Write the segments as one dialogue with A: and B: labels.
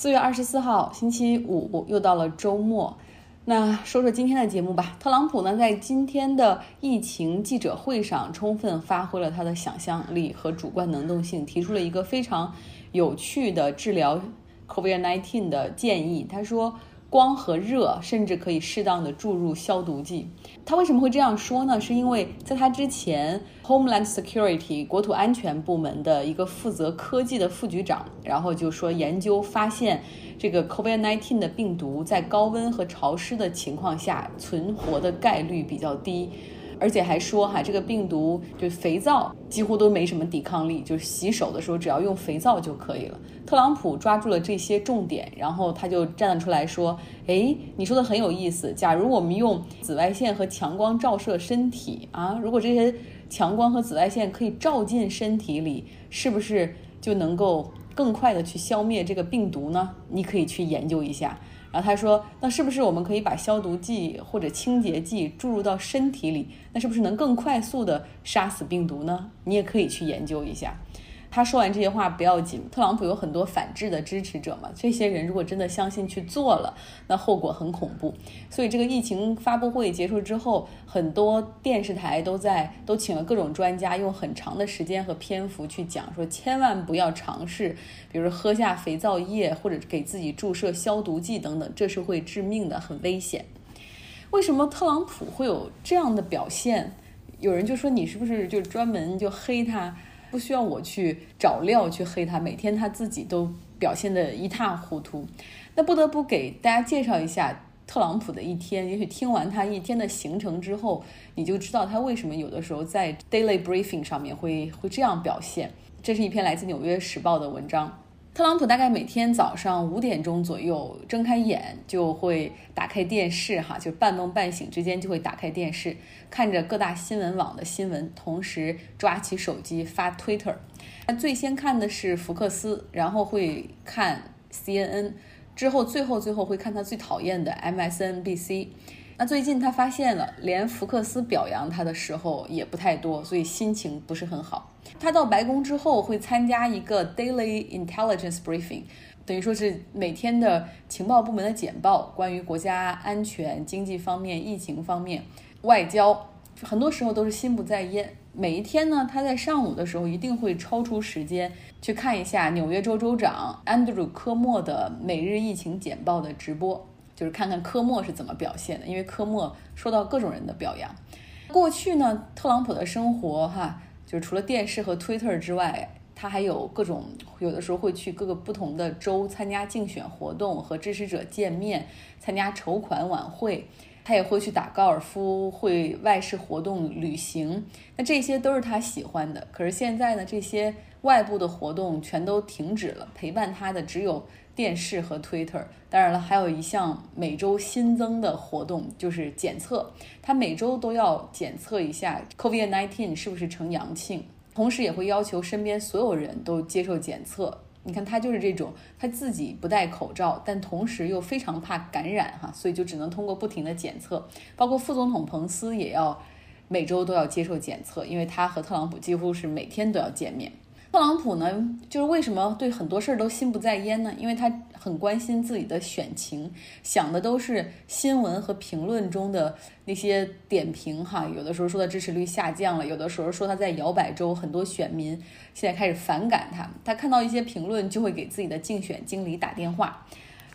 A: 四月二十四号，星期五，又到了周末。那说说今天的节目吧。特朗普呢，在今天的疫情记者会上，充分发挥了他的想象力和主观能动性，提出了一个非常有趣的治疗 COVID-19 的建议。他说。光和热，甚至可以适当的注入消毒剂。他为什么会这样说呢？是因为在他之前，Homeland Security 国土安全部门的一个负责科技的副局长，然后就说研究发现，这个 COVID-19 的病毒在高温和潮湿的情况下存活的概率比较低。而且还说哈，这个病毒就肥皂几乎都没什么抵抗力，就是洗手的时候只要用肥皂就可以了。特朗普抓住了这些重点，然后他就站出来说：“哎，你说的很有意思。假如我们用紫外线和强光照射身体啊，如果这些强光和紫外线可以照进身体里，是不是就能够更快的去消灭这个病毒呢？你可以去研究一下。”然后他说：“那是不是我们可以把消毒剂或者清洁剂注入到身体里？那是不是能更快速的杀死病毒呢？你也可以去研究一下。”他说完这些话不要紧，特朗普有很多反制的支持者嘛。这些人如果真的相信去做了，那后果很恐怖。所以这个疫情发布会结束之后，很多电视台都在都请了各种专家，用很长的时间和篇幅去讲，说千万不要尝试，比如喝下肥皂液或者给自己注射消毒剂等等，这是会致命的，很危险。为什么特朗普会有这样的表现？有人就说你是不是就专门就黑他？不需要我去找料去黑他，每天他自己都表现得一塌糊涂。那不得不给大家介绍一下特朗普的一天。也许听完他一天的行程之后，你就知道他为什么有的时候在 daily briefing 上面会会这样表现。这是一篇来自《纽约时报》的文章。特朗普大概每天早上五点钟左右睁开眼，就会打开电视，哈，就半梦半醒之间就会打开电视，看着各大新闻网的新闻，同时抓起手机发 Twitter。他最先看的是福克斯，然后会看 CNN，之后最后最后会看他最讨厌的 MSNBC。那最近他发现了，连福克斯表扬他的时候也不太多，所以心情不是很好。他到白宫之后会参加一个 daily intelligence briefing，等于说是每天的情报部门的简报，关于国家安全、经济方面、疫情方面、外交，很多时候都是心不在焉。每一天呢，他在上午的时候一定会抽出时间去看一下纽约州州长安德鲁·科莫的每日疫情简报的直播。就是看看科莫是怎么表现的，因为科莫受到各种人的表扬。过去呢，特朗普的生活哈，就是除了电视和 Twitter 之外，他还有各种，有的时候会去各个不同的州参加竞选活动，和支持者见面，参加筹款晚会。他也会去打高尔夫，会外事活动、旅行。那这些都是他喜欢的。可是现在呢，这些外部的活动全都停止了，陪伴他的只有。电视和 Twitter，当然了，还有一项每周新增的活动就是检测，他每周都要检测一下 COVID-19 是不是呈阳性，同时也会要求身边所有人都接受检测。你看他就是这种，他自己不戴口罩，但同时又非常怕感染哈，所以就只能通过不停的检测。包括副总统彭斯也要每周都要接受检测，因为他和特朗普几乎是每天都要见面。特朗普呢，就是为什么对很多事儿都心不在焉呢？因为他很关心自己的选情，想的都是新闻和评论中的那些点评哈。有的时候说他支持率下降了，有的时候说他在摇摆州很多选民现在开始反感他。他看到一些评论就会给自己的竞选经理打电话。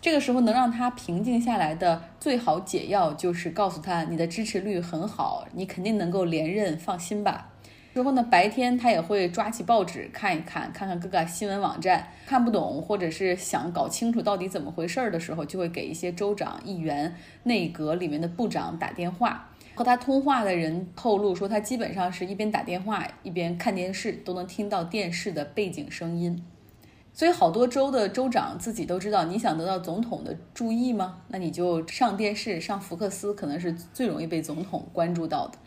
A: 这个时候能让他平静下来的最好解药就是告诉他你的支持率很好，你肯定能够连任，放心吧。之后呢，白天他也会抓起报纸看一看，看看各个新闻网站，看不懂或者是想搞清楚到底怎么回事儿的时候，就会给一些州长、议员、内阁里面的部长打电话。和他通话的人透露说，他基本上是一边打电话一边看电视，都能听到电视的背景声音。所以好多州的州长自己都知道，你想得到总统的注意吗？那你就上电视，上福克斯，可能是最容易被总统关注到的。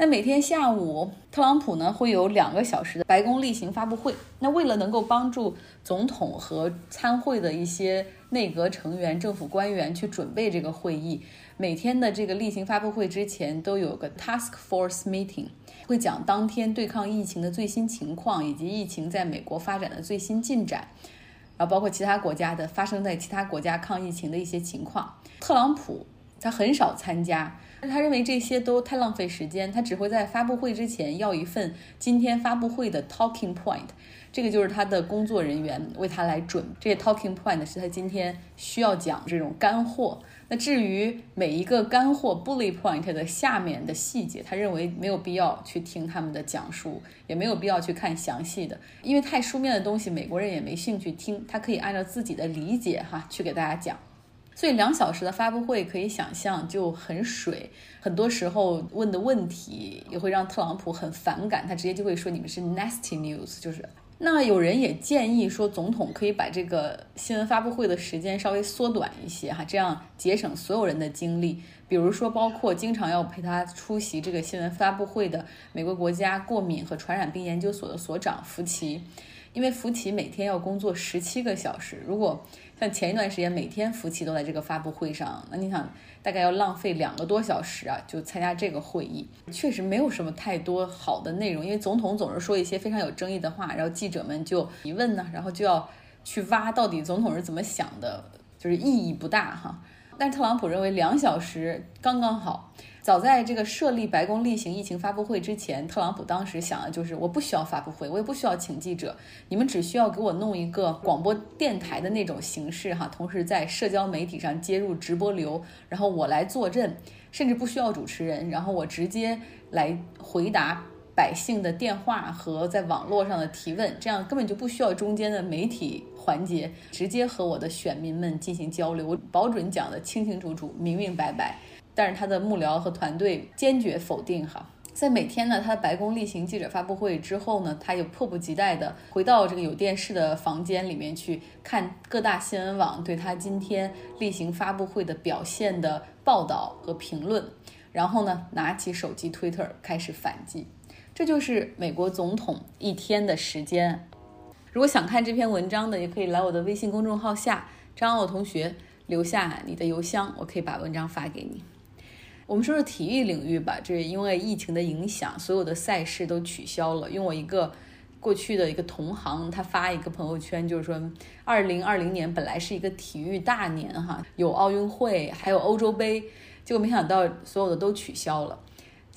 A: 那每天下午，特朗普呢会有两个小时的白宫例行发布会。那为了能够帮助总统和参会的一些内阁成员、政府官员去准备这个会议，每天的这个例行发布会之前都有个 task force meeting，会讲当天对抗疫情的最新情况以及疫情在美国发展的最新进展。然后包括其他国家的发生在其他国家抗疫情的一些情况。特朗普他很少参加，他认为这些都太浪费时间，他只会在发布会之前要一份今天发布会的 talking point。这个就是他的工作人员为他来准这些 talking point 是他今天需要讲这种干货。那至于每一个干货 bullet point 的下面的细节，他认为没有必要去听他们的讲述，也没有必要去看详细的，因为太书面的东西美国人也没兴趣听。他可以按照自己的理解哈去给大家讲。所以两小时的发布会可以想象就很水，很多时候问的问题也会让特朗普很反感，他直接就会说你们是 nasty news，就是。那有人也建议说，总统可以把这个新闻发布会的时间稍微缩短一些，哈，这样节省所有人的精力。比如说，包括经常要陪他出席这个新闻发布会的美国国家过敏和传染病研究所的所长福奇，因为福奇每天要工作十七个小时，如果像前一段时间每天福奇都在这个发布会上，那你想。大概要浪费两个多小时啊，就参加这个会议，确实没有什么太多好的内容，因为总统总是说一些非常有争议的话，然后记者们就提问呢，然后就要去挖到底总统是怎么想的，就是意义不大哈。但是特朗普认为两小时刚刚好。早在这个设立白宫例行疫情发布会之前，特朗普当时想的就是我不需要发布会，我也不需要请记者，你们只需要给我弄一个广播电台的那种形式哈，同时在社交媒体上接入直播流，然后我来坐镇，甚至不需要主持人，然后我直接来回答百姓的电话和在网络上的提问，这样根本就不需要中间的媒体环节，直接和我的选民们进行交流，我保准讲的清清楚楚、明明白白。但是他的幕僚和团队坚决否定哈，在每天呢，他的白宫例行记者发布会之后呢，他又迫不及待的回到这个有电视的房间里面去看各大新闻网对他今天例行发布会的表现的报道和评论，然后呢，拿起手机 Twitter 开始反击。这就是美国总统一天的时间。如果想看这篇文章的，也可以来我的微信公众号下张傲同学留下你的邮箱，我可以把文章发给你。我们说说体育领域吧，这因为疫情的影响，所有的赛事都取消了。用我一个过去的一个同行，他发一个朋友圈，就是说，二零二零年本来是一个体育大年，哈，有奥运会，还有欧洲杯，结果没想到所有的都取消了，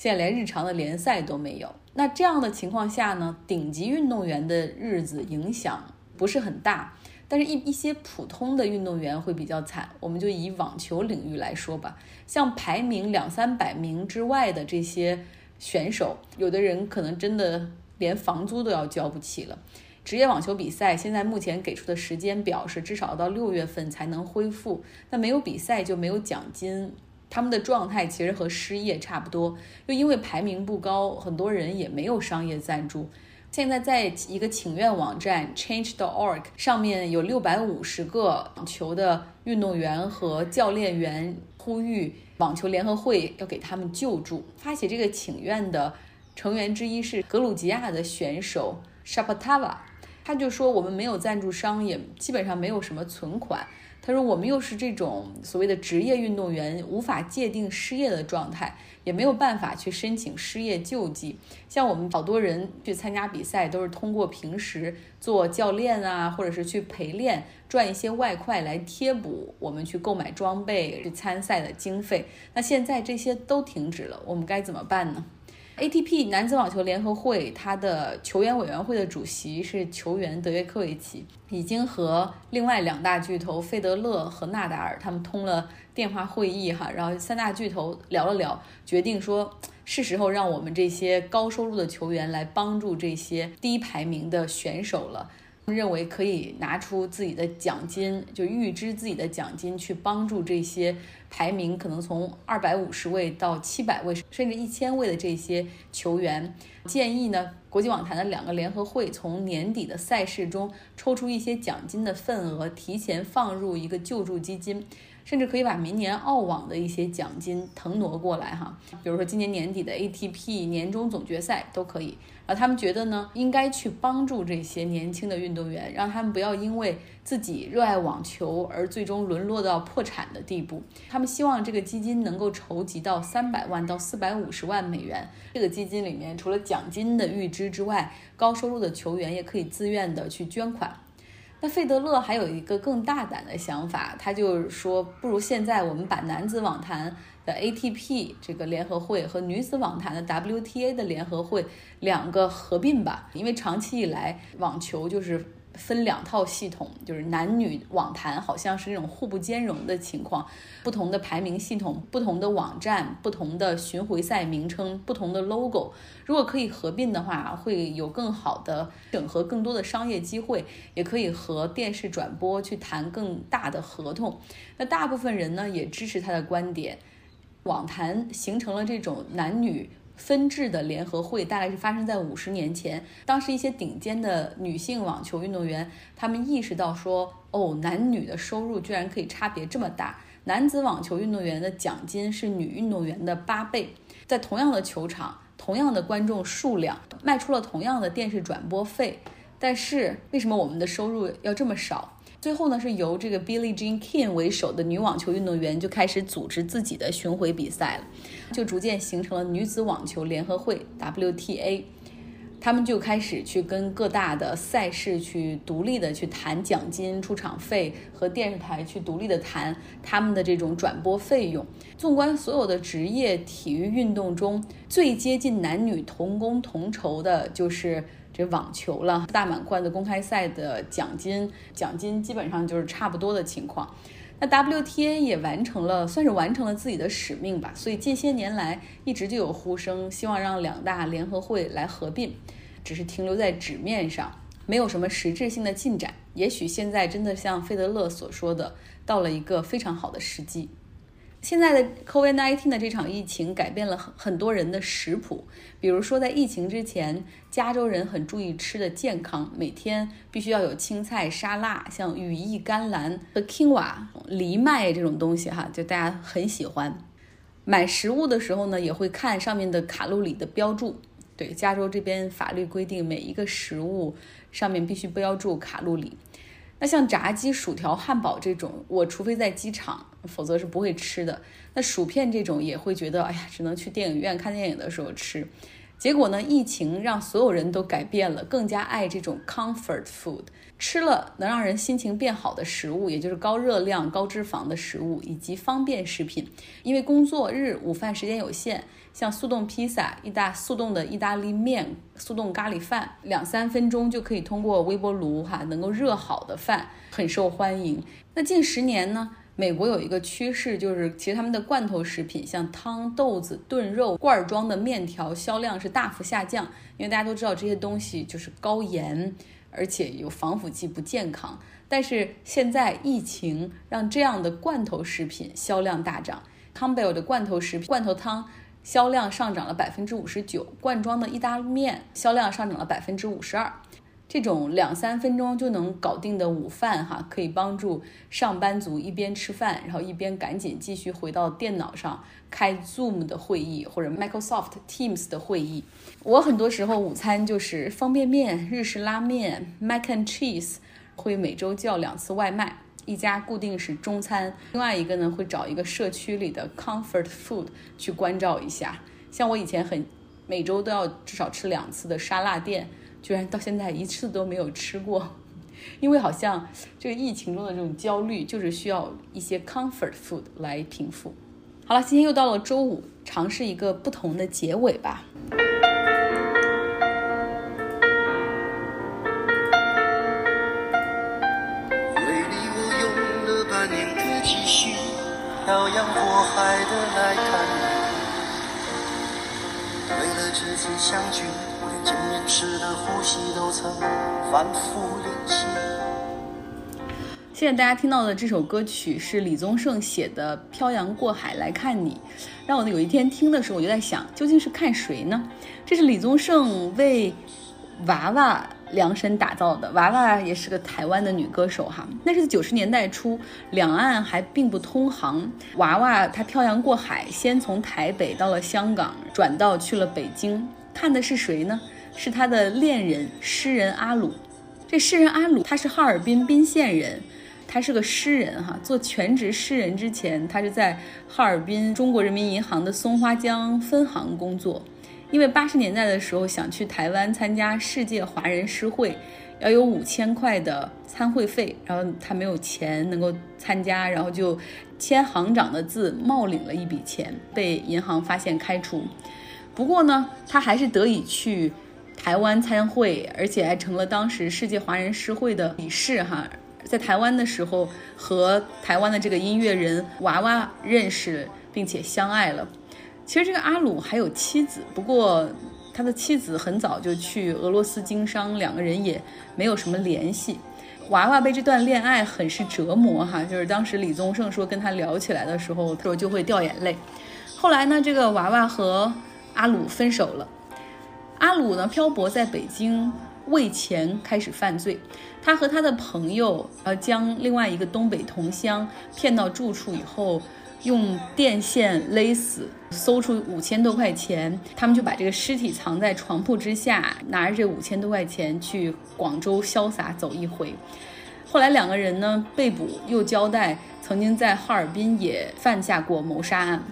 A: 现在连日常的联赛都没有。那这样的情况下呢，顶级运动员的日子影响不是很大。但是，一一些普通的运动员会比较惨。我们就以网球领域来说吧，像排名两三百名之外的这些选手，有的人可能真的连房租都要交不起了。职业网球比赛现在目前给出的时间表是至少到六月份才能恢复。那没有比赛就没有奖金，他们的状态其实和失业差不多。又因为排名不高，很多人也没有商业赞助。现在在一个请愿网站 Change.org 上面有六百五十个网球的运动员和教练员呼吁网球联合会要给他们救助。发起这个请愿的成员之一是格鲁吉亚的选手 Shapatava，他就说我们没有赞助商，也基本上没有什么存款。他说我们又是这种所谓的职业运动员，无法界定失业的状态。也没有办法去申请失业救济，像我们好多人去参加比赛，都是通过平时做教练啊，或者是去陪练赚一些外快来贴补我们去购买装备、去参赛的经费。那现在这些都停止了，我们该怎么办呢？ATP 男子网球联合会，他的球员委员会的主席是球员德约科维奇，已经和另外两大巨头费德勒和纳达尔他们通了电话会议哈，然后三大巨头聊了聊，决定说是时候让我们这些高收入的球员来帮助这些低排名的选手了。认为可以拿出自己的奖金，就预支自己的奖金去帮助这些排名可能从二百五十位到七百位，甚至一千位的这些球员。建议呢，国际网坛的两个联合会从年底的赛事中抽出一些奖金的份额，提前放入一个救助基金。甚至可以把明年澳网的一些奖金腾挪过来哈，比如说今年年底的 ATP 年终总决赛都可以。然后他们觉得呢，应该去帮助这些年轻的运动员，让他们不要因为自己热爱网球而最终沦落到破产的地步。他们希望这个基金能够筹集到三百万到四百五十万美元。这个基金里面除了奖金的预支之外，高收入的球员也可以自愿的去捐款。那费德勒还有一个更大胆的想法，他就是说，不如现在我们把男子网坛的 ATP 这个联合会和女子网坛的 WTA 的联合会两个合并吧，因为长期以来网球就是。分两套系统，就是男女网坛好像是那种互不兼容的情况，不同的排名系统、不同的网站、不同的巡回赛名称、不同的 logo，如果可以合并的话，会有更好的整合，更多的商业机会，也可以和电视转播去谈更大的合同。那大部分人呢也支持他的观点，网坛形成了这种男女。分制的联合会大概是发生在五十年前，当时一些顶尖的女性网球运动员，她们意识到说，哦，男女的收入居然可以差别这么大，男子网球运动员的奖金是女运动员的八倍，在同样的球场、同样的观众数量，卖出了同样的电视转播费，但是为什么我们的收入要这么少？最后呢，是由这个 Billie Jean King 为首的女网球运动员就开始组织自己的巡回比赛了，就逐渐形成了女子网球联合会 WTA，他们就开始去跟各大的赛事去独立的去谈奖金、出场费和电视台去独立的谈他们的这种转播费用。纵观所有的职业体育运动中最接近男女同工同酬的，就是。网球了，大满贯的公开赛的奖金，奖金基本上就是差不多的情况。那 WTA 也完成了，算是完成了自己的使命吧。所以近些年来一直就有呼声，希望让两大联合会来合并，只是停留在纸面上，没有什么实质性的进展。也许现在真的像费德勒所说的，到了一个非常好的时机。现在的 COVID-19 的这场疫情改变了很很多人的食谱，比如说在疫情之前，加州人很注意吃的健康，每天必须要有青菜沙拉，像羽衣甘蓝和 quinoa 藜麦这种东西哈，就大家很喜欢。买食物的时候呢，也会看上面的卡路里的标注。对，加州这边法律规定，每一个食物上面必须标注卡路里。那像炸鸡、薯条、汉堡这种，我除非在机场，否则是不会吃的。那薯片这种也会觉得，哎呀，只能去电影院看电影的时候吃。结果呢，疫情让所有人都改变了，更加爱这种 comfort food，吃了能让人心情变好的食物，也就是高热量、高脂肪的食物以及方便食品。因为工作日午饭时间有限。像速冻披萨、意大速冻的意大利面、速冻咖喱饭，两三分钟就可以通过微波炉哈能够热好的饭，很受欢迎。那近十年呢，美国有一个趋势，就是其实他们的罐头食品，像汤、豆子、炖肉、罐装的面条，销量是大幅下降。因为大家都知道这些东西就是高盐，而且有防腐剂，不健康。但是现在疫情让这样的罐头食品销量大涨，Campbell 的罐头食品、罐头汤。销量上涨了百分之五十九，罐装的意大利面销量上涨了百分之五十二。这种两三分钟就能搞定的午饭，哈，可以帮助上班族一边吃饭，然后一边赶紧继续回到电脑上开 Zoom 的会议或者 Microsoft Teams 的会议。我很多时候午餐就是方便面、日式拉面、Mac and Cheese，会每周叫两次外卖。一家固定是中餐，另外一个呢会找一个社区里的 comfort food 去关照一下。像我以前很每周都要至少吃两次的沙拉店，居然到现在一次都没有吃过，因为好像这个疫情中的这种焦虑就是需要一些 comfort food 来平复。好了，今天又到了周五，尝试一个不同的结尾吧。漂洋过海的来看你，为了这次相聚，时的呼吸都曾反复练习。现在大家听到的这首歌曲是李宗盛写的《漂洋过海来看你》，让我有一天听的时候，我就在想，究竟是看谁呢？这是李宗盛为娃娃。量身打造的娃娃也是个台湾的女歌手哈，那是九十年代初，两岸还并不通航。娃娃她漂洋过海，先从台北到了香港，转到去了北京。看的是谁呢？是他的恋人诗人阿鲁。这诗人阿鲁他是哈尔滨宾县人，他是个诗人哈。做全职诗人之前，他是在哈尔滨中国人民银行的松花江分行工作。因为八十年代的时候想去台湾参加世界华人诗会，要有五千块的参会费，然后他没有钱能够参加，然后就签行长的字冒领了一笔钱，被银行发现开除。不过呢，他还是得以去台湾参会，而且还成了当时世界华人诗会的理事哈。在台湾的时候，和台湾的这个音乐人娃娃认识，并且相爱了。其实这个阿鲁还有妻子，不过他的妻子很早就去俄罗斯经商，两个人也没有什么联系。娃娃被这段恋爱很是折磨哈，就是当时李宗盛说跟他聊起来的时候，他说就会掉眼泪。后来呢，这个娃娃和阿鲁分手了。阿鲁呢，漂泊在北京，为钱开始犯罪。他和他的朋友，呃，将另外一个东北同乡骗到住处以后，用电线勒死，搜出五千多块钱，他们就把这个尸体藏在床铺之下，拿着这五千多块钱去广州潇洒走一回。后来两个人呢被捕，又交代曾经在哈尔滨也犯下过谋杀案。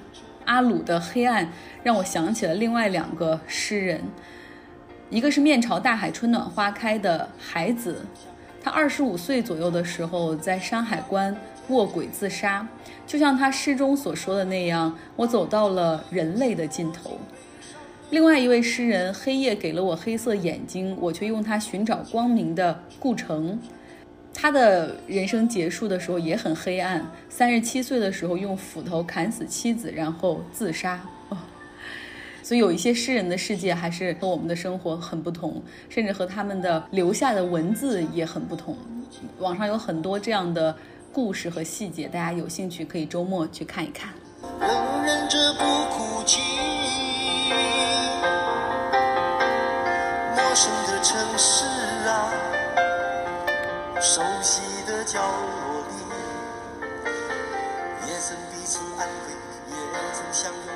A: 阿鲁的黑暗让我想起了另外两个诗人，一个是面朝大海春暖花开的海子。他二十五岁左右的时候，在山海关卧轨自杀，就像他诗中所说的那样，我走到了人类的尽头。另外一位诗人，黑夜给了我黑色眼睛，我却用它寻找光明的顾城。他的人生结束的时候也很黑暗，三十七岁的时候用斧头砍死妻子，然后自杀。所以有一些诗人的世界还是和我们的生活很不同，甚至和他们的留下的文字也很不同。网上有很多这样的故事和细节，大家有兴趣可以周末去看一看。忍忍着不哭泣，陌生的城市啊，熟悉的角落里，也曾彼此安慰，也曾相拥，